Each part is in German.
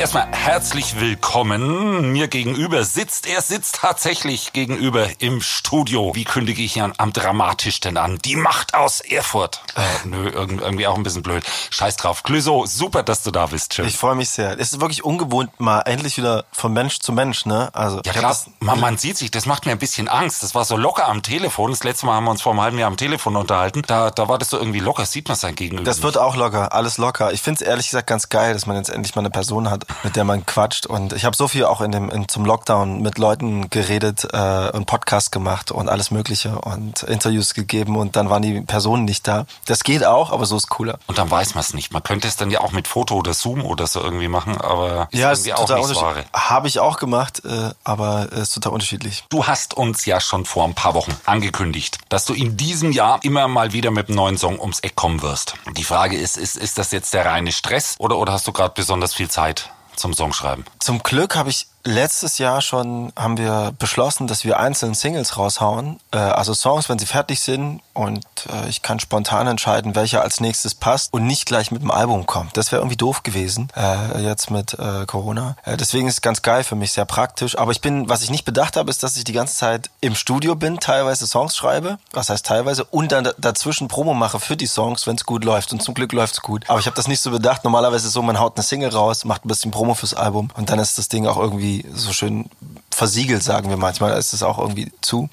Erstmal herzlich willkommen. Mir gegenüber sitzt, er sitzt tatsächlich gegenüber im Studio. Wie kündige ich ihn am dramatischsten an? Die Macht aus Erfurt. Äh, nö, irgendwie auch ein bisschen blöd. Scheiß drauf. Glüso, super, dass du da bist. Schön. Ich freue mich sehr. Es ist wirklich ungewohnt, mal endlich wieder von Mensch zu Mensch, ne? Also, ja, klar, man, man sieht sich, das macht mir ein bisschen Angst. Das war so locker am Telefon. Das letzte Mal haben wir uns vor einem halben Jahr am Telefon unterhalten. Da, da war das so irgendwie locker, sieht man sein Gegenüber. Das wird auch locker, alles locker. Ich finde es ehrlich gesagt ganz geil, dass man jetzt endlich mal eine Person hat, mit der man quatscht. Und ich habe so viel auch in dem in, zum Lockdown mit Leuten geredet äh, und Podcast gemacht und alles Mögliche und Interviews gegeben und dann waren die Personen nicht da. Das geht auch, aber so ist cooler. Und dann weiß man es nicht. Man könnte es dann ja auch mit Foto oder Zoom oder so irgendwie machen, aber ja, ist irgendwie auch nicht wahre. Habe ich auch gemacht, äh, aber es ist total unterschiedlich. Du hast uns ja schon vor ein paar Wochen angekündigt, dass du in diesem Jahr immer mal wieder mit einem neuen Song ums Eck kommen wirst. Die Frage ist, ist, ist das jetzt der reine Stress oder, oder hast du gerade besonders viel Zeit? Zum Songschreiben? Zum Glück habe ich letztes Jahr schon haben wir beschlossen, dass wir einzelne Singles raushauen. Äh, also Songs, wenn sie fertig sind und äh, ich kann spontan entscheiden, welcher als nächstes passt und nicht gleich mit dem Album kommt. Das wäre irgendwie doof gewesen, äh, jetzt mit äh, Corona. Äh, deswegen ist es ganz geil für mich, sehr praktisch. Aber ich bin, was ich nicht bedacht habe, ist, dass ich die ganze Zeit im Studio bin, teilweise Songs schreibe, was heißt teilweise, und dann dazwischen Promo mache für die Songs, wenn es gut läuft. Und zum Glück läuft es gut. Aber ich habe das nicht so bedacht. Normalerweise ist es so, man haut eine Single raus, macht ein bisschen Promo fürs Album und dann ist das Ding auch irgendwie so schön versiegelt, sagen wir manchmal. Da ist es auch irgendwie zu.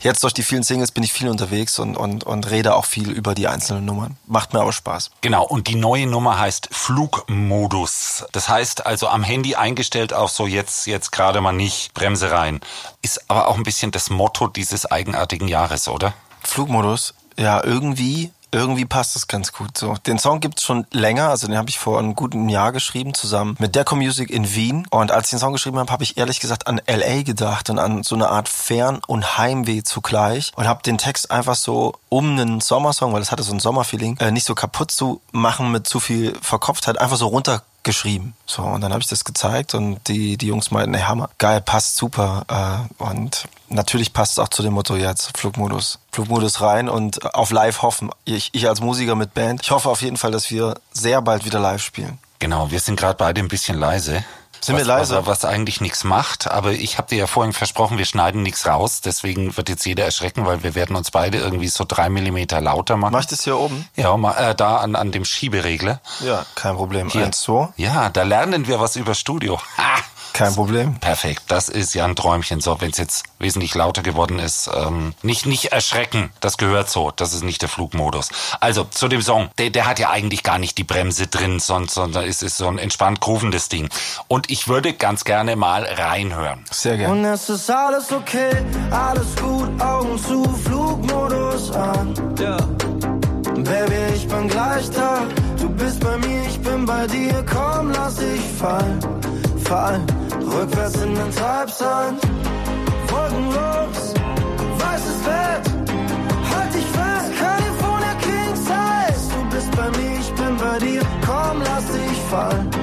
Jetzt durch die vielen Singles bin ich viel unterwegs und, und, und rede auch viel über die einzelnen Nummern. Macht mir aber Spaß. Genau, und die neue Nummer heißt Flugmodus. Das heißt also am Handy eingestellt auf so jetzt, jetzt gerade mal nicht Bremse rein. Ist aber auch ein bisschen das Motto dieses eigenartigen Jahres, oder? Flugmodus, ja, irgendwie irgendwie passt das ganz gut so. Den Song gibt's schon länger, also den habe ich vor einem guten Jahr geschrieben, zusammen mit Deco Music in Wien. Und als ich den Song geschrieben habe, habe ich ehrlich gesagt an LA gedacht und an so eine Art Fern- und Heimweh zugleich und habe den Text einfach so um einen Sommersong, weil es hatte so ein Sommerfeeling, äh, nicht so kaputt zu machen mit zu viel Verkopftheit, einfach so runter geschrieben. So, und dann habe ich das gezeigt und die, die Jungs meinten, ey, Hammer, geil, passt super. Äh, und natürlich passt es auch zu dem Motto jetzt, Flugmodus. Flugmodus rein und auf live hoffen. Ich, ich als Musiker mit Band, ich hoffe auf jeden Fall, dass wir sehr bald wieder live spielen. Genau, wir sind gerade beide ein bisschen leise. Sind was, wir leise? Was, was eigentlich nichts macht, aber ich habe dir ja vorhin versprochen, wir schneiden nichts raus, deswegen wird jetzt jeder erschrecken, weil wir werden uns beide irgendwie so drei Millimeter lauter machen. Mach ich das hier oben? Ja, mal, äh, da an, an dem Schieberegler. Ja, kein Problem. Hier. Eins, zwei. Ja, da lernen wir was über Studio. Ha! Kein Problem. Perfekt, das ist ja ein Träumchen. So, wenn es jetzt wesentlich lauter geworden ist, ähm, nicht nicht erschrecken. Das gehört so. Das ist nicht der Flugmodus. Also zu dem Song, der, der hat ja eigentlich gar nicht die Bremse drin, sondern, sondern ist ist so ein entspannt groovendes Ding. Und ich würde ganz gerne mal reinhören. Sehr gerne. Und es ist alles okay, alles gut, Augen zu, Flugmodus an. Ja. Baby, ich bin gleich da. Du bist bei mir, ich bin bei dir. Komm, lass ich fallen, fallen. Rückwärts in den Treibsand. Wolkenlos, weißes Bett. Halt dich fest, California King Size. Du bist bei mir, ich bin bei dir. Komm, lass dich fallen.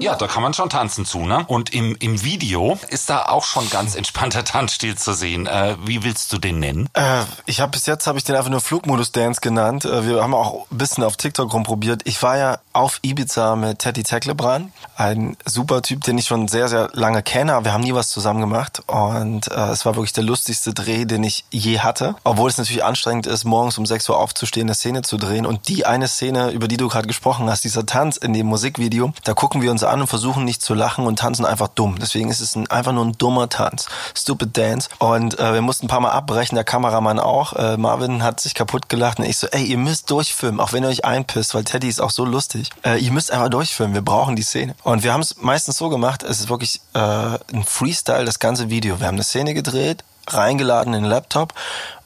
Ja, da kann man schon tanzen zu, ne? Und im, im Video ist da auch schon ganz entspannter Tanzstil zu sehen. Äh, wie willst du den nennen? Äh, ich habe bis jetzt habe ich den einfach nur Flugmodus Dance genannt. Äh, wir haben auch ein bisschen auf TikTok rumprobiert. Ich war ja auf Ibiza mit Teddy Teklebran, ein super Typ, den ich schon sehr sehr lange kenne. Aber wir haben nie was zusammen gemacht und äh, es war wirklich der lustigste Dreh, den ich je hatte. Obwohl es natürlich anstrengend ist, morgens um 6 Uhr aufzustehen, eine Szene zu drehen. Und die eine Szene, über die du gerade gesprochen hast, dieser Tanz in dem Musikvideo, da gucken wir uns an und versuchen nicht zu lachen und tanzen einfach dumm. Deswegen ist es ein, einfach nur ein dummer Tanz. Stupid Dance. Und äh, wir mussten ein paar Mal abbrechen, der Kameramann auch. Äh, Marvin hat sich kaputt gelacht und ich so, ey, ihr müsst durchfilmen, auch wenn ihr euch einpisst, weil Teddy ist auch so lustig. Äh, ihr müsst einfach durchfilmen, wir brauchen die Szene. Und wir haben es meistens so gemacht, es ist wirklich äh, ein Freestyle, das ganze Video. Wir haben eine Szene gedreht, reingeladen in den Laptop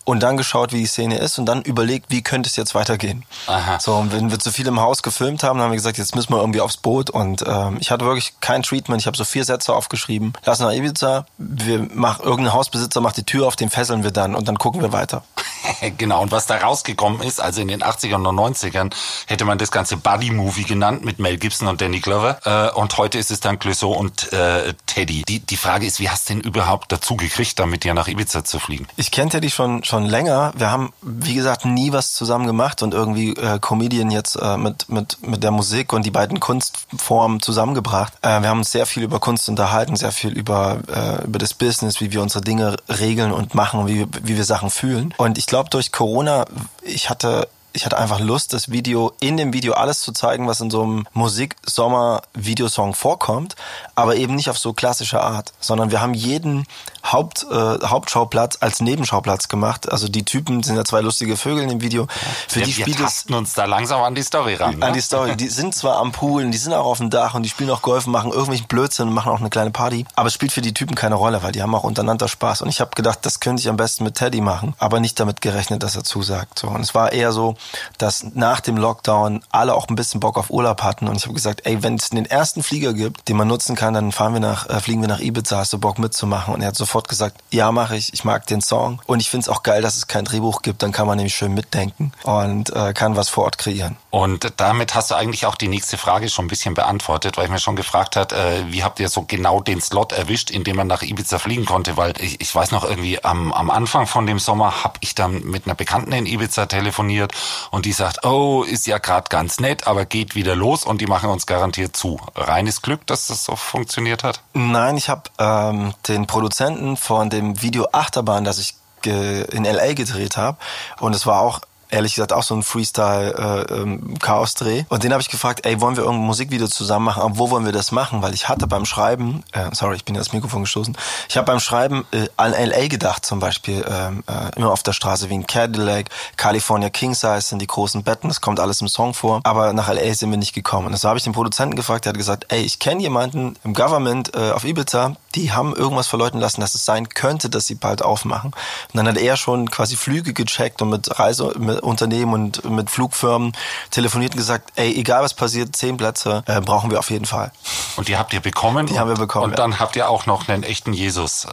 und dann geschaut, wie die Szene ist und dann überlegt, wie könnte es jetzt weitergehen. Aha. So, und wenn wir zu viel im Haus gefilmt haben, dann haben wir gesagt, jetzt müssen wir irgendwie aufs Boot und ähm, ich hatte wirklich kein Treatment. Ich habe so vier Sätze aufgeschrieben. Lass nach Ibiza, wir mach, irgendein Hausbesitzer macht die Tür auf, den fesseln wir dann und dann gucken wir weiter. genau, und was da rausgekommen ist, also in den 80ern und 90ern, hätte man das ganze Buddy-Movie genannt mit Mel Gibson und Danny Glover. Äh, und heute ist es dann Clouseau und äh, Teddy. Die, die Frage ist, wie hast du denn überhaupt dazu gekriegt, damit dir nach Ibiza zu fliegen? Ich kenne Teddy schon, schon länger. Wir haben, wie gesagt, nie was zusammen gemacht und irgendwie äh, Comedian jetzt äh, mit, mit, mit der Musik und die beiden Kunstformen zusammengebracht. Äh, wir haben uns sehr viel über Kunst unterhalten, sehr viel über, äh, über das Business, wie wir unsere Dinge regeln und machen wie, wie wir Sachen fühlen. Und ich glaube, durch Corona, ich hatte ich hatte einfach Lust, das Video, in dem Video alles zu zeigen, was in so einem Musik-Sommer-Videosong vorkommt, aber eben nicht auf so klassische Art, sondern wir haben jeden Haupt, äh, Hauptschauplatz als Nebenschauplatz gemacht. Also die Typen sind ja zwei lustige Vögel in dem Video. Für wir, die spielt wir tasten uns da langsam an die Story ran. Ne? An die Story. Die sind zwar am Pool, die sind auch auf dem Dach und die spielen auch Golf, machen irgendwelchen Blödsinn und machen auch eine kleine Party, aber es spielt für die Typen keine Rolle, weil die haben auch untereinander Spaß. Und ich habe gedacht, das könnte ich am besten mit Teddy machen, aber nicht damit gerechnet, dass er zusagt. So. Und es war eher so, dass nach dem Lockdown alle auch ein bisschen Bock auf Urlaub hatten und ich habe gesagt, ey, wenn es den ersten Flieger gibt, den man nutzen kann, dann fahren wir nach, äh, fliegen wir nach Ibiza, hast du Bock mitzumachen? Und er hat sofort gesagt, ja, mache ich, ich mag den Song und ich finde es auch geil, dass es kein Drehbuch gibt, dann kann man nämlich schön mitdenken und äh, kann was vor Ort kreieren. Und damit hast du eigentlich auch die nächste Frage schon ein bisschen beantwortet, weil ich mir schon gefragt hat, äh, wie habt ihr so genau den Slot erwischt, in dem man nach Ibiza fliegen konnte? Weil ich, ich weiß noch irgendwie am, am Anfang von dem Sommer habe ich dann mit einer Bekannten in Ibiza telefoniert und die sagt, oh, ist ja gerade ganz nett, aber geht wieder los und die machen uns garantiert zu. Reines Glück, dass das so funktioniert hat? Nein, ich habe ähm, den Produzenten von dem Video Achterbahn, das ich in LA gedreht habe und es war auch ehrlich gesagt auch so ein Freestyle-Chaos-Dreh. Äh, ähm, und den habe ich gefragt, ey, wollen wir irgendein Musikvideo zusammen machen? Aber wo wollen wir das machen? Weil ich hatte beim Schreiben, äh, sorry, ich bin ja das Mikrofon gestoßen, ich habe beim Schreiben äh, an L.A. gedacht zum Beispiel, ähm, äh, immer auf der Straße wie ein Cadillac, California King Size sind die großen Betten, das kommt alles im Song vor. Aber nach L.A. sind wir nicht gekommen. Und so habe ich den Produzenten gefragt, der hat gesagt, ey, ich kenne jemanden im Government äh, auf Ibiza, die haben irgendwas verleuten lassen, dass es sein könnte, dass sie bald aufmachen. Und dann hat er schon quasi Flüge gecheckt und mit Reiseunternehmen und mit Flugfirmen telefoniert und gesagt, ey, egal was passiert, zehn Plätze äh, brauchen wir auf jeden Fall. Und die habt ihr bekommen? Die haben wir bekommen. Und ja. dann habt ihr auch noch einen echten Jesus äh,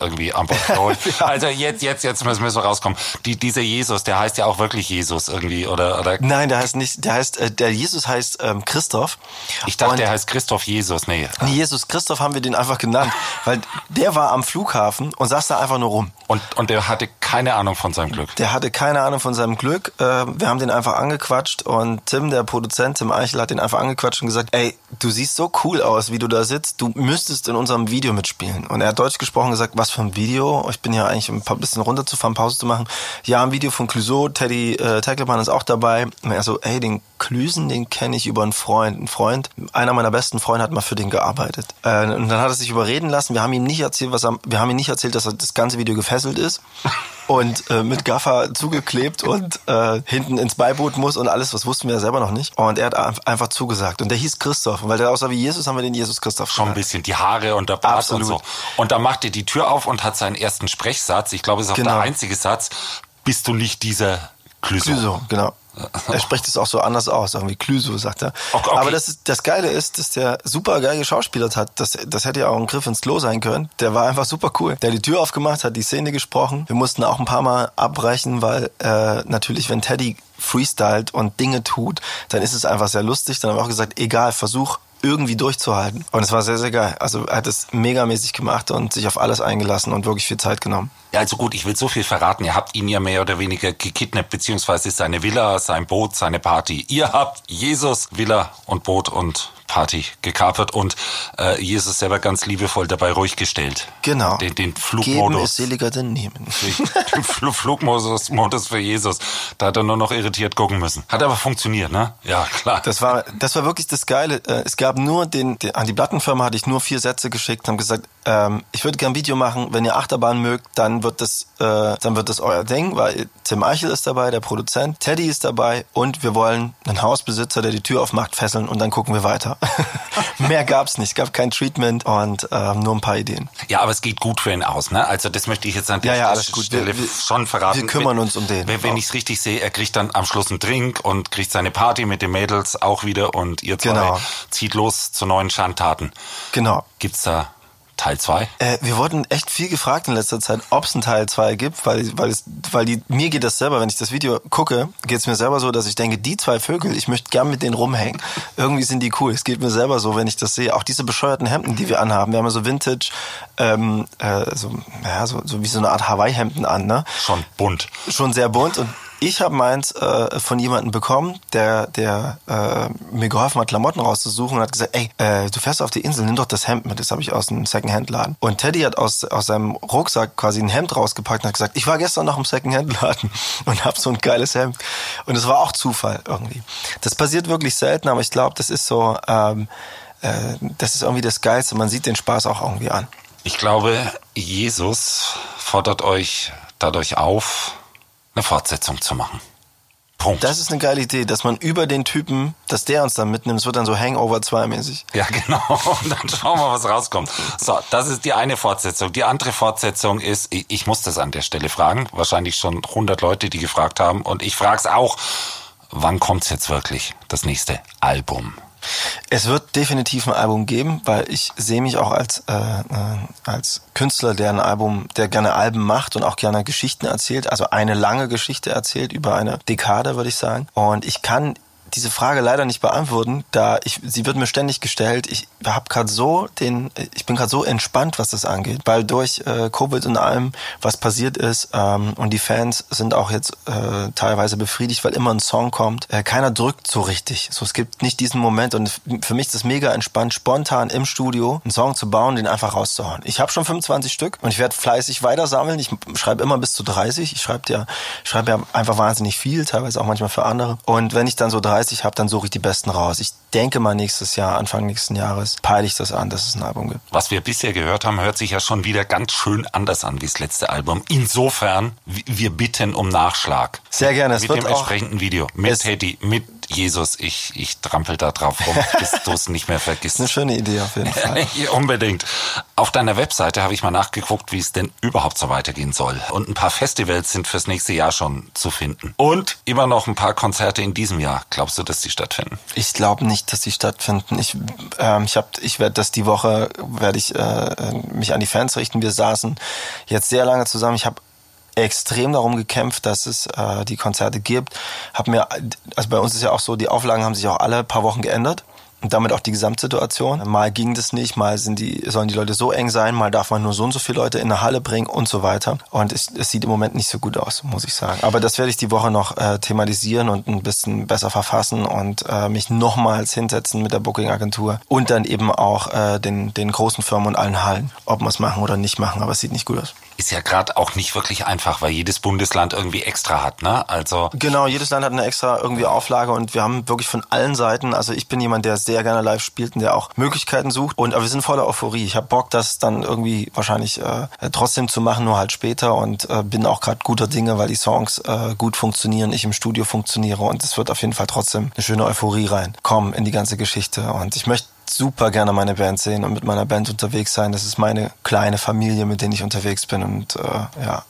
irgendwie an Bord geholt. ja. Also jetzt, jetzt, jetzt müssen wir so rauskommen. Die, dieser Jesus, der heißt ja auch wirklich Jesus irgendwie, oder? oder? Nein, der heißt nicht, der heißt, äh, der Jesus heißt ähm, Christoph. Ich dachte, und der heißt Christoph Jesus, nee. Nee, Jesus Christoph haben wir den einfach genannt. Weil der war am Flughafen und saß da einfach nur rum. Und, und der hatte keine Ahnung von seinem Glück. Der hatte keine Ahnung von seinem Glück. Äh, wir haben den einfach angequatscht und Tim, der Produzent, Tim Eichel, hat den einfach angequatscht und gesagt, ey, du siehst so cool aus, wie du da sitzt. Du müsstest in unserem Video mitspielen. Und er hat Deutsch gesprochen gesagt, was für ein Video? Ich bin ja eigentlich ein paar bisschen runterzufahren, Pause zu machen. Ja, ein Video von Clouseau, Teddy äh, Tackleman ist auch dabei. Und er so, ey, den Klüsen, den kenne ich über einen Freund. Ein Freund, einer meiner besten Freunde hat mal für den gearbeitet. Äh, und dann hat er sich überreden lassen. Wir haben ihm nicht erzählt, was er, wir haben ihm nicht erzählt, dass er das ganze Video gefesselt ist und äh, mit Gaffer zugeklebt und äh, hinten ins Beiboot muss und alles, was wussten wir ja selber noch nicht. Und er hat einfach zugesagt. Und der hieß Christoph. Und weil der aussah wie Jesus, haben wir den Jesus Christoph Schon ein bisschen die Haare und der Bart Absolut. und so. Und dann macht er die Tür auf und hat seinen ersten Sprechsatz. Ich glaube, es ist auch genau. der einzige Satz. Bist du nicht dieser Clüso? Clüso, genau. Er spricht es auch so anders aus, irgendwie Clüso, sagt er. Okay, okay. Aber das, ist, das Geile ist, dass der super geil geschauspielert hat. Das, das hätte ja auch ein Griff ins Klo sein können. Der war einfach super cool. Der hat die Tür aufgemacht, hat die Szene gesprochen. Wir mussten auch ein paar Mal abbrechen, weil äh, natürlich, wenn Teddy freestylt und Dinge tut, dann ist es einfach sehr lustig. Dann haben wir auch gesagt, egal, versuch irgendwie durchzuhalten. Und es war sehr, sehr geil. Also er hat es megamäßig gemacht und sich auf alles eingelassen und wirklich viel Zeit genommen. Ja, also gut, ich will so viel verraten. Ihr habt ihn ja mehr oder weniger gekidnappt, beziehungsweise seine Villa, sein Boot, seine Party. Ihr habt Jesus, Villa und Boot und Party gekapert und äh, Jesus selber ganz liebevoll dabei ruhig gestellt. Genau. Den, den Flugmodus. Geben ist seliger denn nehmen. Den Flugmodus Modus für Jesus. Da hat er nur noch irritiert gucken müssen. Hat aber funktioniert, ne? Ja, klar. Das war, das war wirklich das Geile. Äh, es gab nur den, den an die Plattenfirma hatte ich nur vier Sätze geschickt, haben gesagt, ähm, ich würde gerne ein Video machen, wenn ihr Achterbahn mögt, dann wird das, äh, dann wird das euer Ding, weil Tim Eichel ist dabei, der Produzent, Teddy ist dabei und wir wollen einen Hausbesitzer, der die Tür aufmacht, fesseln und dann gucken wir weiter. Mehr gab's nicht, es gab kein Treatment und ähm, nur ein paar Ideen. Ja, aber es geht gut für ihn aus, ne? Also das möchte ich jetzt an der ja, ja, alles gut. Stelle wir, schon verraten. Wir kümmern uns um den. Wenn, wenn ich es richtig sehe, er kriegt dann am Schluss einen Drink und kriegt seine Party mit den Mädels auch wieder und ihr zwei genau. zieht los zu neuen Schandtaten. Genau. Gibt's da Teil 2? Äh, wir wurden echt viel gefragt in letzter Zeit, ob es einen Teil 2 gibt, weil, weil, es, weil die, mir geht das selber, wenn ich das Video gucke, geht es mir selber so, dass ich denke, die zwei Vögel, ich möchte gern mit denen rumhängen. Irgendwie sind die cool. Es geht mir selber so, wenn ich das sehe. Auch diese bescheuerten Hemden, die wir anhaben. Wir haben ja so Vintage, ähm, äh, so, ja, so, so wie so eine Art Hawaii-Hemden an, ne? Schon bunt. Schon sehr bunt und ich habe meins äh, von jemandem bekommen, der, der äh, mir geholfen hat, Klamotten rauszusuchen und hat gesagt, ey, äh, du fährst auf die Insel, nimm doch das Hemd mit. Das habe ich aus einem Secondhand-Laden. Und Teddy hat aus, aus seinem Rucksack quasi ein Hemd rausgepackt und hat gesagt, ich war gestern noch im Secondhand-Laden und habe so ein geiles Hemd. Und es war auch Zufall irgendwie. Das passiert wirklich selten, aber ich glaube, das ist so, ähm, äh, das ist irgendwie das Geilste. Man sieht den Spaß auch irgendwie an. Ich glaube, Jesus fordert euch dadurch auf, eine Fortsetzung zu machen. Punkt. Das ist eine geile Idee, dass man über den Typen, dass der uns dann mitnimmt, es wird dann so Hangover 2 mäßig. Ja, genau. Und dann schauen wir, was rauskommt. So, das ist die eine Fortsetzung. Die andere Fortsetzung ist, ich, ich muss das an der Stelle fragen, wahrscheinlich schon 100 Leute, die gefragt haben. Und ich frage es auch, wann kommt's jetzt wirklich, das nächste Album? Es wird definitiv ein Album geben, weil ich sehe mich auch als, äh, äh, als Künstler, der ein Album, der gerne Alben macht und auch gerne Geschichten erzählt, also eine lange Geschichte erzählt über eine Dekade, würde ich sagen. Und ich kann diese Frage leider nicht beantworten, da ich sie wird mir ständig gestellt. Ich habe gerade so den, ich bin gerade so entspannt, was das angeht, weil durch äh, Covid und allem, was passiert ist ähm, und die Fans sind auch jetzt äh, teilweise befriedigt, weil immer ein Song kommt. Äh, keiner drückt so richtig. So es gibt nicht diesen Moment und für mich ist es mega entspannt, spontan im Studio einen Song zu bauen, den einfach rauszuhauen. Ich habe schon 25 Stück und ich werde fleißig weiter sammeln. Ich schreibe immer bis zu 30. Ich schreibe ja, schreibe ja einfach wahnsinnig viel, teilweise auch manchmal für andere. Und wenn ich dann so 30 habe, dann suche ich die besten raus. Ich denke mal nächstes Jahr, Anfang nächsten Jahres, peile ich das an, dass es ein Album gibt. Was wir bisher gehört haben, hört sich ja schon wieder ganz schön anders an wie das letzte Album. Insofern, wir bitten um Nachschlag. Sehr gerne. Es mit wird dem entsprechenden Video. Mit Teddy, mit Jesus. Ich, ich trampel da drauf rum, bis du es nicht mehr vergisst. Eine schöne Idee auf jeden Fall. Unbedingt. Auf deiner Webseite habe ich mal nachgeguckt, wie es denn überhaupt so weitergehen soll. Und ein paar Festivals sind fürs nächste Jahr schon zu finden. Und immer noch ein paar Konzerte in diesem Jahr. Glaubst du, dass die stattfinden? Ich glaube nicht, dass die stattfinden. Ich, ähm, ich, hab, ich werde das die Woche, werde ich äh, mich an die Fans richten. Wir saßen jetzt sehr lange zusammen. Ich habe extrem darum gekämpft, dass es äh, die Konzerte gibt. Hab mir, also bei uns ist ja auch so, die Auflagen haben sich auch alle paar Wochen geändert und damit auch die Gesamtsituation. Mal ging das nicht, mal sind die, sollen die Leute so eng sein, mal darf man nur so und so viele Leute in eine Halle bringen und so weiter. Und es, es sieht im Moment nicht so gut aus, muss ich sagen. Aber das werde ich die Woche noch äh, thematisieren und ein bisschen besser verfassen und äh, mich nochmals hinsetzen mit der Booking-Agentur und dann eben auch äh, den, den großen Firmen und allen Hallen, ob wir es machen oder nicht machen, aber es sieht nicht gut aus ist ja gerade auch nicht wirklich einfach, weil jedes Bundesland irgendwie extra hat, ne? Also genau, jedes Land hat eine extra irgendwie Auflage und wir haben wirklich von allen Seiten. Also ich bin jemand, der sehr gerne live spielt und der auch Möglichkeiten sucht. Und aber wir sind voller Euphorie. Ich habe Bock, das dann irgendwie wahrscheinlich äh, trotzdem zu machen, nur halt später und äh, bin auch gerade guter Dinge, weil die Songs äh, gut funktionieren, ich im Studio funktioniere und es wird auf jeden Fall trotzdem eine schöne Euphorie reinkommen in die ganze Geschichte. Und ich möchte super gerne meine Band sehen und mit meiner Band unterwegs sein. Das ist meine kleine Familie, mit denen ich unterwegs bin. Und äh, ja,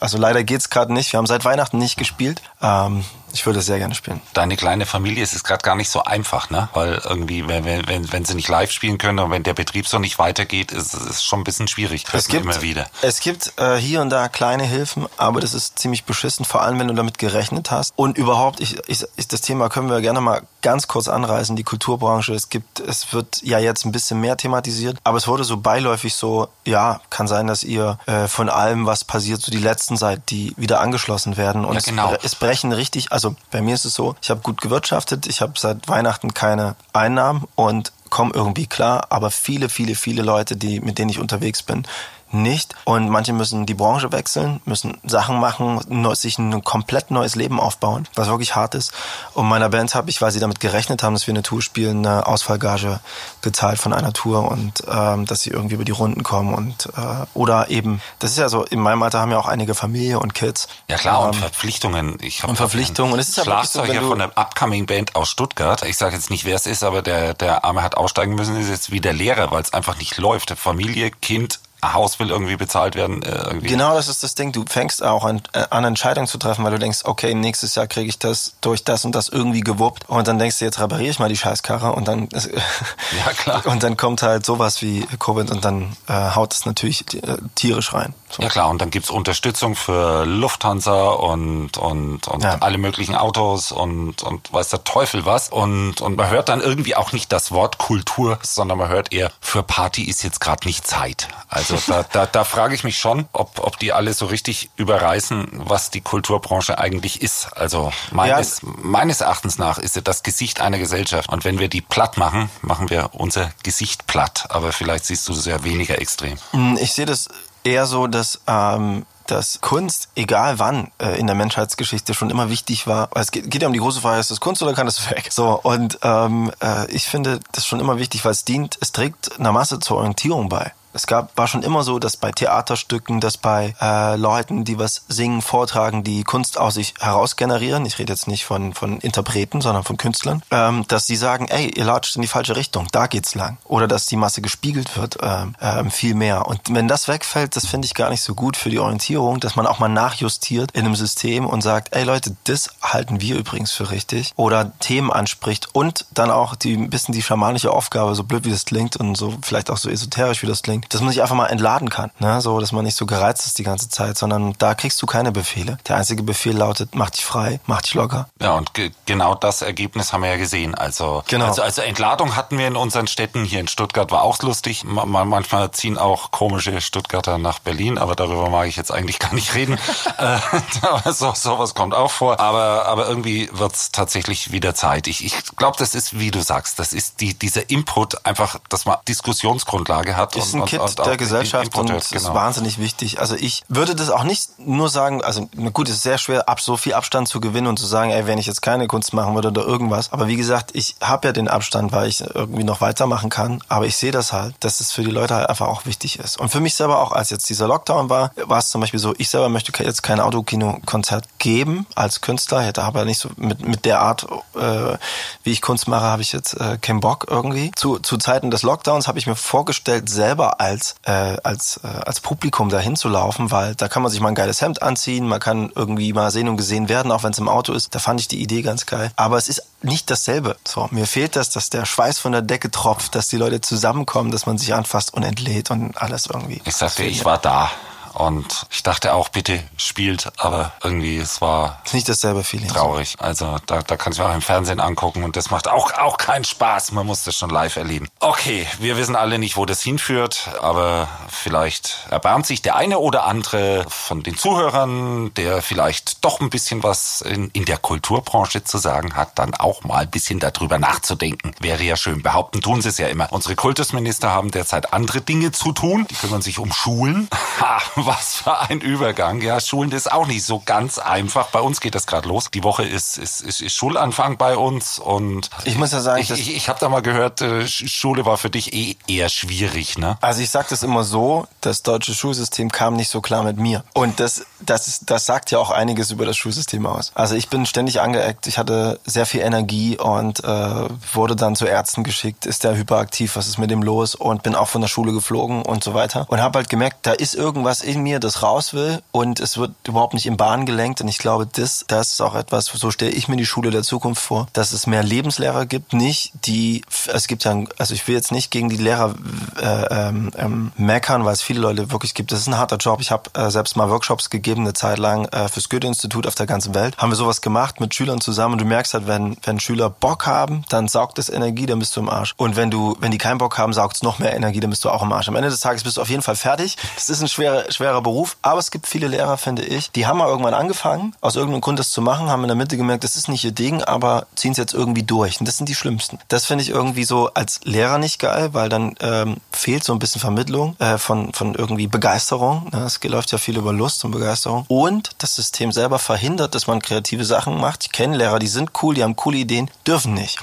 also leider geht's gerade nicht. Wir haben seit Weihnachten nicht gespielt. Ähm, ich würde sehr gerne spielen. Deine kleine Familie ist es gerade gar nicht so einfach, ne? Weil irgendwie, wenn, wenn, wenn sie nicht live spielen können und wenn der Betrieb so nicht weitergeht, ist es schon ein bisschen schwierig. Es gibt, immer wieder. Es gibt äh, hier und da kleine Hilfen, aber das ist ziemlich beschissen, vor allem wenn du damit gerechnet hast. Und überhaupt, ich, ich, ich, das Thema können wir gerne mal ganz kurz anreißen, die Kulturbranche. Es gibt, es wird ja jetzt ein bisschen mehr thematisiert, aber es wurde so beiläufig so, ja, kann sein, dass ihr äh, von allem, was passiert, so die letzten seid, die wieder angeschlossen werden. Und ja, genau. es, es brechen richtig, also also bei mir ist es so, ich habe gut gewirtschaftet, ich habe seit Weihnachten keine Einnahmen und komme irgendwie klar, aber viele, viele, viele Leute, die, mit denen ich unterwegs bin, nicht. Und manche müssen die Branche wechseln, müssen Sachen machen, sich ein komplett neues Leben aufbauen, was wirklich hart ist. Und meiner Band habe ich, weil sie damit gerechnet haben, dass wir eine Tour spielen, eine Ausfallgage gezahlt von einer Tour und ähm, dass sie irgendwie über die Runden kommen und äh, oder eben, das ist ja so, in meinem Alter haben ja auch einige Familie und Kids. Ja klar, ähm, und Verpflichtungen. Ich und Verpflichtungen. Und es ist ja Schlagzeuger so, von der Upcoming Band aus Stuttgart. Ich sage jetzt nicht, wer es ist, aber der, der Arme hat aussteigen müssen, ist jetzt wieder Lehrer, weil es einfach nicht läuft. Familie, Kind, Haus will irgendwie bezahlt werden. Äh, irgendwie. Genau, das ist das Ding. Du fängst auch an, äh, an Entscheidungen zu treffen, weil du denkst, okay, nächstes Jahr kriege ich das durch das und das irgendwie gewuppt. Und dann denkst du, jetzt repariere ich mal die Scheißkarre und dann ja, klar. und dann kommt halt sowas wie Covid und dann äh, haut es natürlich äh, tierisch rein. Ja klar, und dann gibt's Unterstützung für Lufthansa und, und, und ja. alle möglichen Autos und, und weiß der Teufel was. Und, und man hört dann irgendwie auch nicht das Wort Kultur, sondern man hört eher, für Party ist jetzt gerade nicht Zeit. Also da, da, da frage ich mich schon, ob, ob die alle so richtig überreißen, was die Kulturbranche eigentlich ist. Also meines, ja. meines Erachtens nach ist sie das Gesicht einer Gesellschaft. Und wenn wir die platt machen, machen wir unser Gesicht platt. Aber vielleicht siehst du das ja weniger extrem. Hm, ich sehe das eher so, dass ähm, dass Kunst, egal wann äh, in der Menschheitsgeschichte, schon immer wichtig war. Es geht, geht ja um die große Frage, ist das Kunst oder kann das weg? So, und ähm, äh, ich finde das schon immer wichtig, weil es dient, es trägt einer Masse zur Orientierung bei. Es gab, war schon immer so, dass bei Theaterstücken, dass bei äh, Leuten, die was singen, vortragen, die Kunst aus sich heraus generieren, ich rede jetzt nicht von, von Interpreten, sondern von Künstlern, ähm, dass sie sagen, ey, ihr latscht in die falsche Richtung, da geht's lang. Oder dass die Masse gespiegelt wird, ähm, ähm, viel mehr. Und wenn das wegfällt, das finde ich gar nicht so gut für die Orientierung, dass man auch mal nachjustiert in einem System und sagt, ey Leute, das halten wir übrigens für richtig. Oder Themen anspricht und dann auch die ein bisschen die schamanische Aufgabe, so blöd wie das klingt und so vielleicht auch so esoterisch wie das klingt, dass man sich einfach mal entladen kann. Ne? So, dass man nicht so gereizt ist die ganze Zeit, sondern da kriegst du keine Befehle. Der einzige Befehl lautet, mach dich frei, mach dich locker. Ja, und ge genau das Ergebnis haben wir ja gesehen. Also, genau. also, also Entladung hatten wir in unseren Städten. Hier in Stuttgart war auch lustig. manchmal ziehen auch komische Stuttgarter nach Berlin, aber darüber mag ich jetzt eigentlich gar nicht reden. Äh, so, sowas kommt auch vor. Aber, aber irgendwie wird's tatsächlich wieder Zeit. Ich, ich glaube, das ist, wie du sagst, das ist die, dieser Input einfach, dass man Diskussionsgrundlage hat. Ist und, ein Kit und der Gesellschaft und es genau. ist wahnsinnig wichtig. Also ich würde das auch nicht nur sagen, also gut, es ist sehr schwer, ab so viel Abstand zu gewinnen und zu sagen, ey, wenn ich jetzt keine Kunst machen würde oder irgendwas. Aber wie gesagt, ich habe ja den Abstand, weil ich irgendwie noch weitermachen kann. Aber ich sehe das halt, dass es für die Leute halt einfach auch wichtig ist. Und für mich selber auch, als jetzt dieser Lockdown war, war es zum Beispiel so, ich selber möchte jetzt kein Autokino-Konzert geben als Künstler. Hätte aber nicht so mit, mit der Art, äh, wie ich Kunst mache, habe ich jetzt äh, keinen Bock irgendwie. Zu, zu Zeiten des Lockdowns habe ich mir vorgestellt, selber als äh, als äh, als Publikum dahin zu laufen, weil da kann man sich mal ein geiles Hemd anziehen, man kann irgendwie mal sehen und gesehen werden, auch wenn es im Auto ist. Da fand ich die Idee ganz geil. Aber es ist nicht dasselbe. So, mir fehlt das, dass der Schweiß von der Decke tropft, dass die Leute zusammenkommen, dass man sich anfasst und entlädt und alles irgendwie. Ich sagte, ich war da. Und ich dachte auch, bitte spielt, aber irgendwie es war ist nicht dasselbe Feeling. Traurig. Also da, da kann ich mir auch im Fernsehen angucken und das macht auch, auch keinen Spaß. Man muss das schon live erleben. Okay, wir wissen alle nicht, wo das hinführt, aber vielleicht erbarmt sich der eine oder andere von den Zuhörern, der vielleicht doch ein bisschen was in, in der Kulturbranche zu sagen hat, dann auch mal ein bisschen darüber nachzudenken. Wäre ja schön. Behaupten tun sie es ja immer. Unsere Kultusminister haben derzeit andere Dinge zu tun. Die kümmern sich um Schulen. Was für ein Übergang. Ja, Schulen ist auch nicht so ganz einfach. Bei uns geht das gerade los. Die Woche ist, ist, ist, ist Schulanfang bei uns und ich muss ja sagen, ich, ich, ich habe da mal gehört, äh, Schule war für dich eh eher schwierig, ne? Also ich sage das immer so, das deutsche Schulsystem kam nicht so klar mit mir und das das ist, das sagt ja auch einiges über das Schulsystem aus. Also ich bin ständig angeeckt, ich hatte sehr viel Energie und äh, wurde dann zu Ärzten geschickt, ist der hyperaktiv, was ist mit dem los und bin auch von der Schule geflogen und so weiter und habe halt gemerkt, da ist irgendwas in mir, das raus will und es wird überhaupt nicht in Bahn gelenkt. Und ich glaube, das, das ist auch etwas, so stelle ich mir die Schule der Zukunft vor, dass es mehr Lebenslehrer gibt, nicht die, es gibt ja, also ich will jetzt nicht gegen die Lehrer äh, ähm, ähm, meckern, weil es viele Leute wirklich gibt. Das ist ein harter Job. Ich habe äh, selbst mal Workshops gegeben, eine Zeit lang äh, fürs Goethe-Institut auf der ganzen Welt. Haben wir sowas gemacht mit Schülern zusammen und du merkst halt, wenn, wenn Schüler Bock haben, dann saugt es Energie, dann bist du im Arsch. Und wenn du, wenn die keinen Bock haben, saugt es noch mehr Energie, dann bist du auch im Arsch. Am Ende des Tages bist du auf jeden Fall fertig. Das ist ein schwerer, schwerer Beruf. Aber es gibt viele Lehrer, finde ich, die haben mal irgendwann angefangen, aus irgendeinem Grund das zu machen, haben in der Mitte gemerkt, das ist nicht ihr Ding, aber ziehen es jetzt irgendwie durch. Und das sind die schlimmsten. Das finde ich irgendwie so als Lehrer nicht geil, weil dann ähm, fehlt so ein bisschen Vermittlung äh, von, von irgendwie Begeisterung. Ne? Es läuft ja viel über Lust und Begeisterung. Und das System selber verhindert, dass man kreative Sachen macht. Ich kenne Lehrer, die sind cool, die haben coole Ideen, dürfen nicht.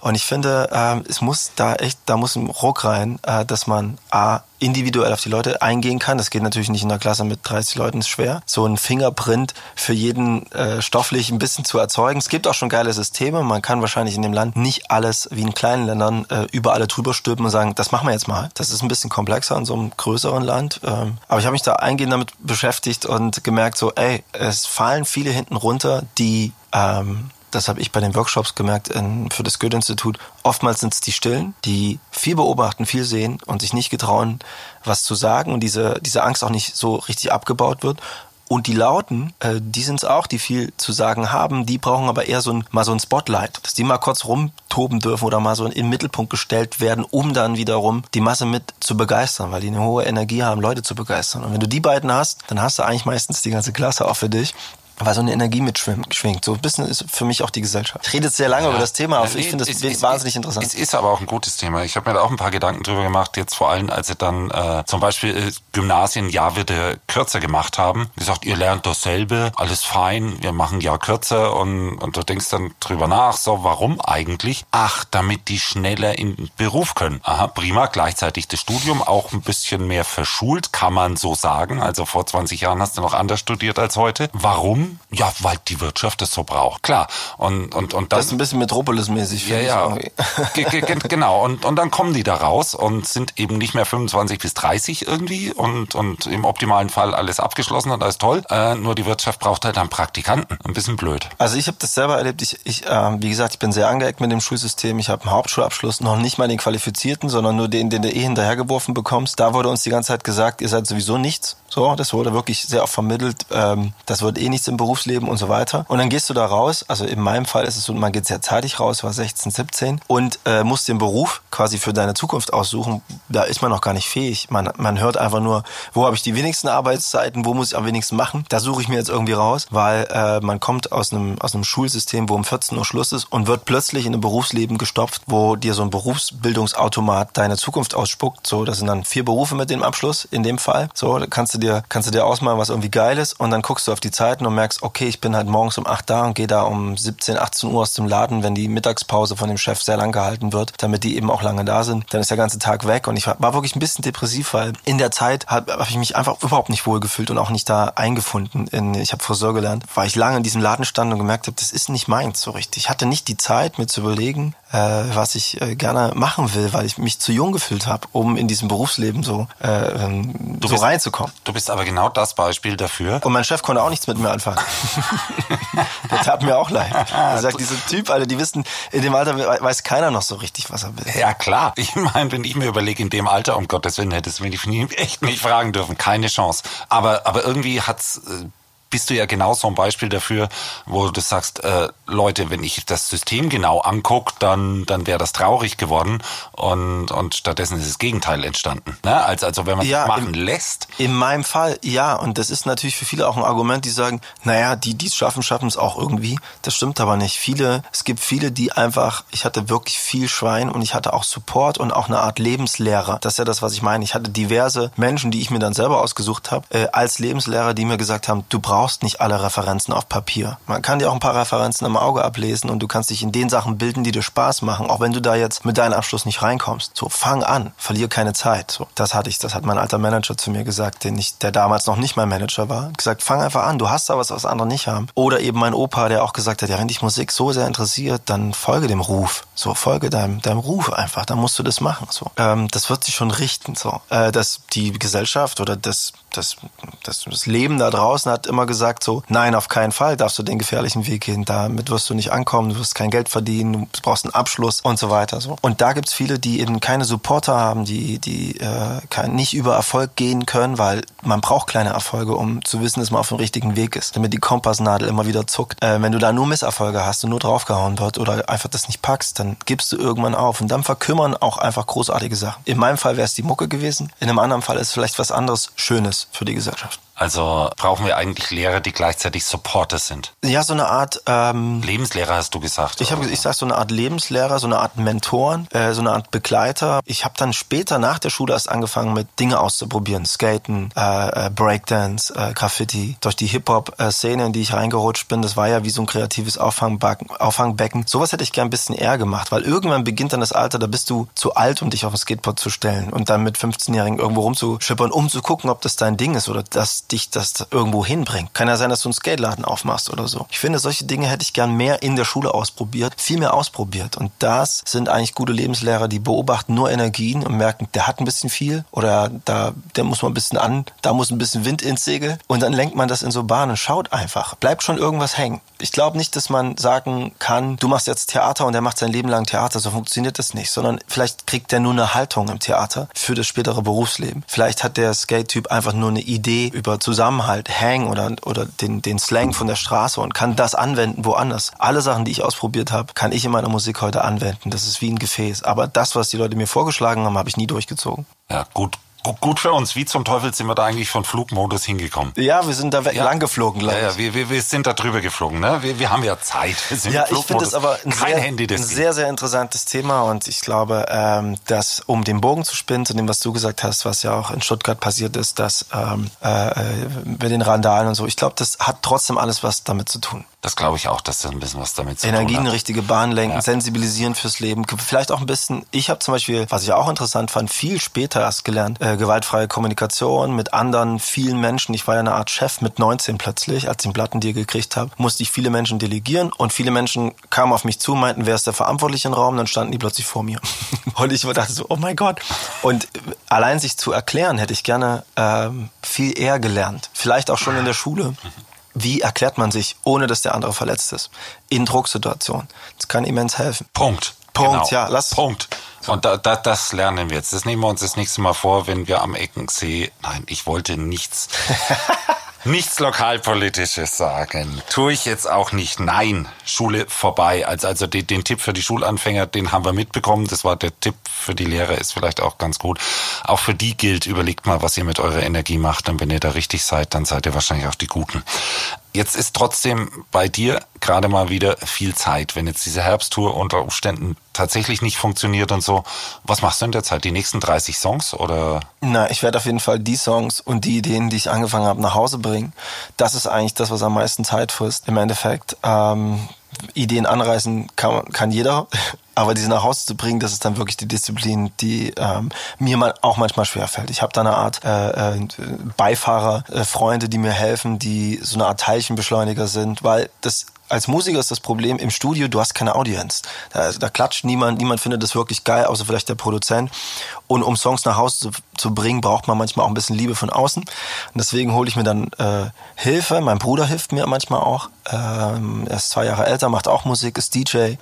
Und ich finde, ähm, es muss da echt, da muss ein Ruck rein, äh, dass man A, individuell auf die Leute eingehen kann. Das geht natürlich nicht in der Klasse mit 30 Leuten, ist schwer. So ein Fingerprint für jeden äh, stofflich ein bisschen zu erzeugen. Es gibt auch schon geile Systeme. Man kann wahrscheinlich in dem Land nicht alles wie in kleinen Ländern äh, über alle drüber stülpen und sagen, das machen wir jetzt mal. Das ist ein bisschen komplexer in so einem größeren Land. Ähm, aber ich habe mich da eingehend damit beschäftigt und gemerkt, so, ey, es fallen viele hinten runter, die ähm, das habe ich bei den Workshops gemerkt in, für das Goethe-Institut, oftmals sind es die Stillen, die viel beobachten, viel sehen und sich nicht getrauen, was zu sagen und diese, diese Angst auch nicht so richtig abgebaut wird. Und die Lauten, äh, die sind es auch, die viel zu sagen haben, die brauchen aber eher so ein, mal so ein Spotlight, dass die mal kurz rumtoben dürfen oder mal so in den Mittelpunkt gestellt werden, um dann wiederum die Masse mit zu begeistern, weil die eine hohe Energie haben, Leute zu begeistern. Und wenn du die beiden hast, dann hast du eigentlich meistens die ganze Klasse auch für dich weil so eine Energie mitschwingt. So ein bisschen ist für mich auch die Gesellschaft. Ich rede jetzt sehr lange ja. über das Thema, aber nee, ich finde das es, wahnsinnig es, interessant. Es ist aber auch ein gutes Thema. Ich habe mir da auch ein paar Gedanken drüber gemacht, jetzt vor allem, als sie dann äh, zum Beispiel äh, Gymnasien Jahr wieder kürzer gemacht haben. Gesagt, ihr lernt dasselbe, alles fein, wir machen ja kürzer und, und du denkst dann drüber nach, so warum eigentlich? Ach, damit die schneller in den Beruf können. Aha, prima, gleichzeitig das Studium auch ein bisschen mehr verschult, kann man so sagen. Also vor 20 Jahren hast du noch anders studiert als heute. Warum? Ja, weil die Wirtschaft es so braucht. Klar. Und, und, und dann, das ist ein bisschen Metropolis-mäßig. Ja, ja. genau. Und, und dann kommen die da raus und sind eben nicht mehr 25 bis 30 irgendwie und, und im optimalen Fall alles abgeschlossen und alles toll. Äh, nur die Wirtschaft braucht halt dann Praktikanten. Ein bisschen blöd. Also ich habe das selber erlebt. Ich, ich äh, wie gesagt, ich bin sehr angeeckt mit dem Schulsystem. Ich habe einen Hauptschulabschluss, noch nicht mal den qualifizierten, sondern nur den, den du eh hinterhergeworfen bekommst. Da wurde uns die ganze Zeit gesagt, ihr seid sowieso nichts. So, das wurde wirklich sehr oft vermittelt. Ähm, das wird eh nichts im Berufsleben und so weiter. Und dann gehst du da raus. Also in meinem Fall ist es so, man geht sehr zeitig raus, war 16, 17 und äh, muss den Beruf quasi für deine Zukunft aussuchen. Da ist man noch gar nicht fähig. Man, man hört einfach nur, wo habe ich die wenigsten Arbeitszeiten, wo muss ich am wenigsten machen. Da suche ich mir jetzt irgendwie raus, weil äh, man kommt aus einem, aus einem Schulsystem, wo um 14 Uhr Schluss ist und wird plötzlich in ein Berufsleben gestopft, wo dir so ein Berufsbildungsautomat deine Zukunft ausspuckt. So, das sind dann vier Berufe mit dem Abschluss in dem Fall. So, da kannst du dir, kannst du dir ausmalen, was irgendwie geil ist und dann guckst du auf die Zeiten und merkst, okay, ich bin halt morgens um 8 da und gehe da um 17, 18 Uhr aus dem Laden, wenn die Mittagspause von dem Chef sehr lang gehalten wird, damit die eben auch lange da sind. Dann ist der ganze Tag weg und ich war wirklich ein bisschen depressiv, weil in der Zeit habe hab ich mich einfach überhaupt nicht wohl gefühlt und auch nicht da eingefunden. In, ich habe Friseur gelernt, weil ich lange in diesem Laden stand und gemerkt habe, das ist nicht meins so richtig. Ich hatte nicht die Zeit, mir zu überlegen, äh, was ich äh, gerne machen will, weil ich mich zu jung gefühlt habe, um in diesem Berufsleben so, äh, ähm, so bist, reinzukommen. Du bist aber genau das Beispiel dafür. Und mein Chef konnte auch nichts mit mir anfangen. der tat mir auch leid. Er sagt, dieser Typ, Alter, die wissen, in dem Alter weiß keiner noch so richtig, was er will. Ja, klar. Ich meine, wenn ich mir überlege, in dem Alter, um Gottes Willen, hättest du mich echt nicht fragen dürfen. Keine Chance. Aber, aber irgendwie hat's äh, bist du ja genau so ein Beispiel dafür, wo du sagst, äh, Leute, wenn ich das System genau angucke, dann, dann wäre das traurig geworden und, und stattdessen ist das Gegenteil entstanden. Ne? Also, also wenn man ja, machen im, lässt. In meinem Fall, ja. Und das ist natürlich für viele auch ein Argument, die sagen, naja, die, die es schaffen, schaffen es auch irgendwie. Das stimmt aber nicht. Viele, es gibt viele, die einfach, ich hatte wirklich viel Schwein und ich hatte auch Support und auch eine Art Lebenslehrer. Das ist ja das, was ich meine. Ich hatte diverse Menschen, die ich mir dann selber ausgesucht habe, äh, als Lebenslehrer, die mir gesagt haben, du brauchst brauchst nicht alle Referenzen auf Papier. Man kann dir auch ein paar Referenzen im Auge ablesen und du kannst dich in den Sachen bilden, die dir Spaß machen, auch wenn du da jetzt mit deinem Abschluss nicht reinkommst. So, fang an, verlier keine Zeit. So, das hatte ich, das hat mein alter Manager zu mir gesagt, den ich, der damals noch nicht mein Manager war. Gesagt, fang einfach an, du hast da was, was andere nicht haben. Oder eben mein Opa, der auch gesagt hat, ja, wenn dich Musik so sehr interessiert, dann folge dem Ruf. So, folge deinem, deinem Ruf einfach, dann musst du das machen. So, ähm, das wird sich schon richten. So, äh, dass die Gesellschaft oder das, das, das, das Leben da draußen hat immer gesagt so, nein, auf keinen Fall darfst du den gefährlichen Weg gehen. Damit wirst du nicht ankommen, du wirst kein Geld verdienen, du brauchst einen Abschluss und so weiter. So. Und da gibt's viele, die eben keine Supporter haben, die, die äh, kann, nicht über Erfolg gehen können, weil man braucht kleine Erfolge, um zu wissen, dass man auf dem richtigen Weg ist, damit die Kompassnadel immer wieder zuckt. Äh, wenn du da nur Misserfolge hast und nur draufgehauen wird oder einfach das nicht packst, dann gibst du irgendwann auf und dann verkümmern auch einfach großartige Sachen. In meinem Fall wäre es die Mucke gewesen, in einem anderen Fall ist vielleicht was anderes Schönes für die Gesellschaft. Also brauchen wir eigentlich Lehrer, die gleichzeitig Supporter sind. Ja, so eine Art. Ähm, Lebenslehrer hast du gesagt. ich habe, ich sag so eine Art Lebenslehrer, so eine Art Mentoren, äh, so eine Art Begleiter. Ich habe dann später nach der Schule erst angefangen mit Dinge auszuprobieren, Skaten, äh, äh, Breakdance, äh, Graffiti. Durch die Hip-Hop-Szene, in die ich reingerutscht bin, das war ja wie so ein kreatives Auffangbecken. Auffangbecken. Sowas hätte ich gern ein bisschen eher gemacht, weil irgendwann beginnt dann das Alter, da bist du zu alt, um dich auf ein Skateboard zu stellen und dann mit 15-Jährigen irgendwo rumzuschippern, um zu gucken, ob das dein Ding ist oder dich das irgendwo hinbringt. Kann ja sein, dass du einen Skateladen aufmachst oder so. Ich finde, solche Dinge hätte ich gern mehr in der Schule ausprobiert, viel mehr ausprobiert. Und das sind eigentlich gute Lebenslehrer, die beobachten nur Energien und merken, der hat ein bisschen viel oder da, der muss mal ein bisschen an, da muss ein bisschen Wind ins Segel und dann lenkt man das in so Bahnen. Schaut einfach. Bleibt schon irgendwas hängen. Ich glaube nicht, dass man sagen kann, du machst jetzt Theater und der macht sein Leben lang Theater. So funktioniert das nicht, sondern vielleicht kriegt der nur eine Haltung im Theater für das spätere Berufsleben. Vielleicht hat der Skate-Typ einfach nur eine Idee über Zusammenhalt, Hang oder, oder den, den Slang von der Straße und kann das anwenden woanders. Alle Sachen, die ich ausprobiert habe, kann ich in meiner Musik heute anwenden. Das ist wie ein Gefäß. Aber das, was die Leute mir vorgeschlagen haben, habe ich nie durchgezogen. Ja, gut. Gu- Gut für uns. Wie zum Teufel sind wir da eigentlich von Flugmodus hingekommen? Ja, wir sind da Ja. lang geflogen, glaube Ja, ich. ja, wir, wir, wir sind da drüber geflogen, ne? Wir, wir haben ja Zeit. Ja, ich finde das aber ein, Kein sehr, Handy, ein das geht. sehr, sehr interessantes Thema und ich glaube, ähm, dass um den Bogen zu spinnen zu dem, was du gesagt hast, was ja auch in Stuttgart passiert ist, dass ähm, äh, äh, mit den Randalen und so, ich glaube, das hat trotzdem alles was damit zu tun. Das glaube ich auch, dass das ein bisschen was damit zu Energien tun hat. richtige Bahn lenken, Ja. sensibilisieren fürs Leben. Vielleicht auch ein bisschen, ich habe zum Beispiel, was ich auch interessant fand, viel später erst gelernt, äh, gewaltfreie Kommunikation mit anderen, vielen Menschen. Ich war ja eine Art Chef mit 19 plötzlich, als ich den Plattendeal gekriegt habe, musste ich viele Menschen delegieren und viele Menschen kamen auf mich zu, meinten, wer ist der Verantwortliche im Raum, dann standen die plötzlich vor mir. und ich dachte so, oh mein Gott. Und äh, allein sich zu erklären, hätte ich gerne ähm, viel eher gelernt. Vielleicht auch schon in der Schule. Wie erklärt man sich, ohne dass der andere verletzt ist? In Drucksituationen. Das kann immens helfen. Punkt. Punkt, genau. ja, lass- Punkt. Und da, da, das lernen wir jetzt. Das nehmen wir uns das nächste Mal vor, wenn wir am Eckensee. Nein, ich wollte nichts. Nichts Lokalpolitisches sagen. Tue ich jetzt auch nicht. Nein, Schule vorbei. Also, also den, den Tipp für die Schulanfänger, den haben wir mitbekommen. Das war der Tipp für die Lehrer, ist vielleicht auch ganz gut. Auch für die gilt, überlegt mal, was ihr mit eurer Energie macht. Und wenn ihr da richtig seid, dann seid ihr wahrscheinlich auch die Guten. Jetzt ist trotzdem bei dir gerade mal wieder viel Zeit. Wenn jetzt diese Herbsttour unter Umständen tatsächlich nicht funktioniert und so, was machst du in der Zeit? Die nächsten 30 Songs oder? Na, ich werde auf jeden Fall die Songs und die Ideen, die ich angefangen habe, nach Hause bringen. Das ist eigentlich das, was am meisten Zeit frisst. Im Endeffekt, ähm, Ideen anreißen kann, kann jeder, aber diese nach Hause zu bringen, das ist dann wirklich die Disziplin, die ähm, mir mal auch manchmal schwerfällt. Ich habe da eine Art äh, äh, Beifahrer, äh, Freunde, die mir helfen, die so eine Art Teilchenbeschleuniger sind, weil das als Musiker ist das Problem im Studio, du hast keine Audienz. Da, da klatscht niemand, niemand findet das wirklich geil, außer vielleicht der Produzent. Und um Songs nach Hause zu, zu bringen, braucht man manchmal auch ein bisschen Liebe von außen. Und deswegen hole ich mir dann äh, Hilfe. Mein Bruder hilft mir manchmal auch. Ähm, er ist zwei Jahre älter, macht auch Musik, ist DJ, äh,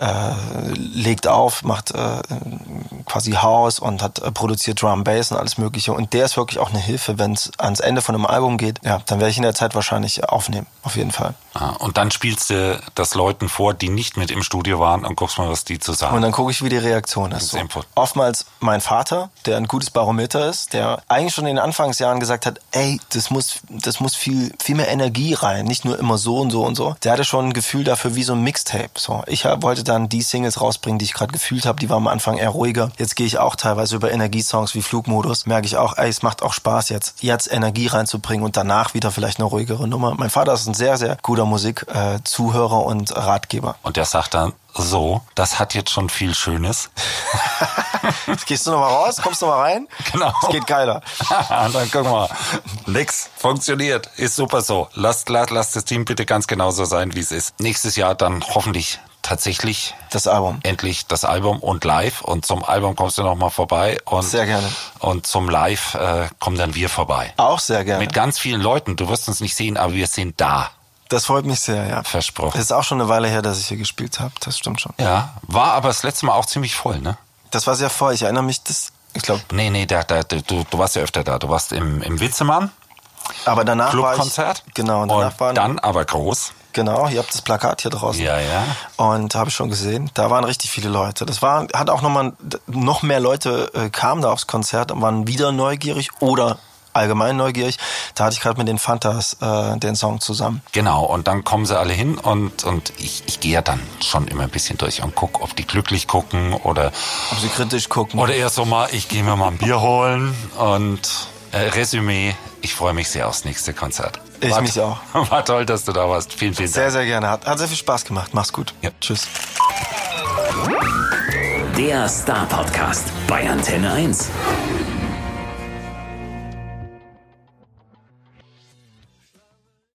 legt auf, macht äh, quasi House und hat äh, produziert Drum Bass und alles Mögliche. Und der ist wirklich auch eine Hilfe, wenn es ans Ende von einem Album geht. Ja, dann werde ich in der Zeit wahrscheinlich aufnehmen, auf jeden Fall. Ah, Und dann spielst du das Leuten vor, die nicht mit im Studio waren und guckst mal, was die zu sagen. Und dann gucke ich, wie die Reaktion ist. So. Input. Oftmals mein Vater, der ein gutes Barometer ist, der eigentlich schon in den Anfangsjahren gesagt hat, ey, das muss, das muss viel, viel mehr Energie rein, nicht nur immer so und so und so. Der hatte schon ein Gefühl dafür wie so ein Mixtape. So, ich wollte dann die Singles rausbringen, die ich gerade gefühlt habe. Die waren am Anfang eher ruhiger. Jetzt gehe ich auch teilweise über Energiesongs wie Flugmodus. Merke ich auch, ey, es macht auch Spaß jetzt, jetzt Energie reinzubringen und danach wieder vielleicht eine ruhigere Nummer. Mein Vater ist ein sehr, sehr guter Musikzuhörer äh, Zuhörer und Ratgeber. Und der sagt dann, so, das hat jetzt schon viel Schönes. Jetzt gehst du noch mal raus, kommst du noch mal rein? Genau. Es geht geiler. Und dann guck mal, nix, funktioniert, ist super so. Lasst, lasst, lasst das Team bitte ganz genauso sein, wie es ist. Nächstes Jahr dann hoffentlich tatsächlich Das Album. endlich das Album und live. Und zum Album kommst du noch mal vorbei. Und, Sehr gerne. Und zum Live äh, kommen dann wir vorbei. Auch sehr gerne. Mit ganz vielen Leuten. Du wirst uns nicht sehen, aber wir sind da. Das freut mich sehr, ja. Versprochen. Es ist auch schon eine Weile her, dass ich hier gespielt habe. Das stimmt schon. Ja, war aber das letzte Mal auch ziemlich voll, ne? Das war sehr voll. Ich erinnere mich, das, ich glaube, Nee, nee, da, da, du, du warst ja öfter da. Du warst im, im Witzemann, aber danach Clubkonzert. war ich, genau, und danach waren, dann aber groß. genau, ihr habt das Plakat hier draußen. Ja, ja. Und habe ich schon gesehen, da waren richtig viele Leute. Das war, hat auch nochmal, noch mehr Leute äh, kamen da aufs Konzert und waren wieder neugierig oder allgemein neugierig. Da hatte ich gerade mit den Fantas äh, den Song zusammen. Genau, und dann kommen sie alle hin und, und ich, ich gehe ja dann schon immer ein bisschen durch und guck, ob die glücklich gucken oder... Ob sie kritisch gucken. Oder eher so mal, ich gehe mir mal ein Bier holen und äh, Resümee, ich freue mich sehr aufs nächste Konzert. Ich war, mich auch. War toll, dass du da warst. Vielen, vielen Sehr, Dank. sehr gerne. Hat, hat sehr viel Spaß gemacht. Mach's gut. Ja. Tschüss. Der Star Podcast bei Antenne 1.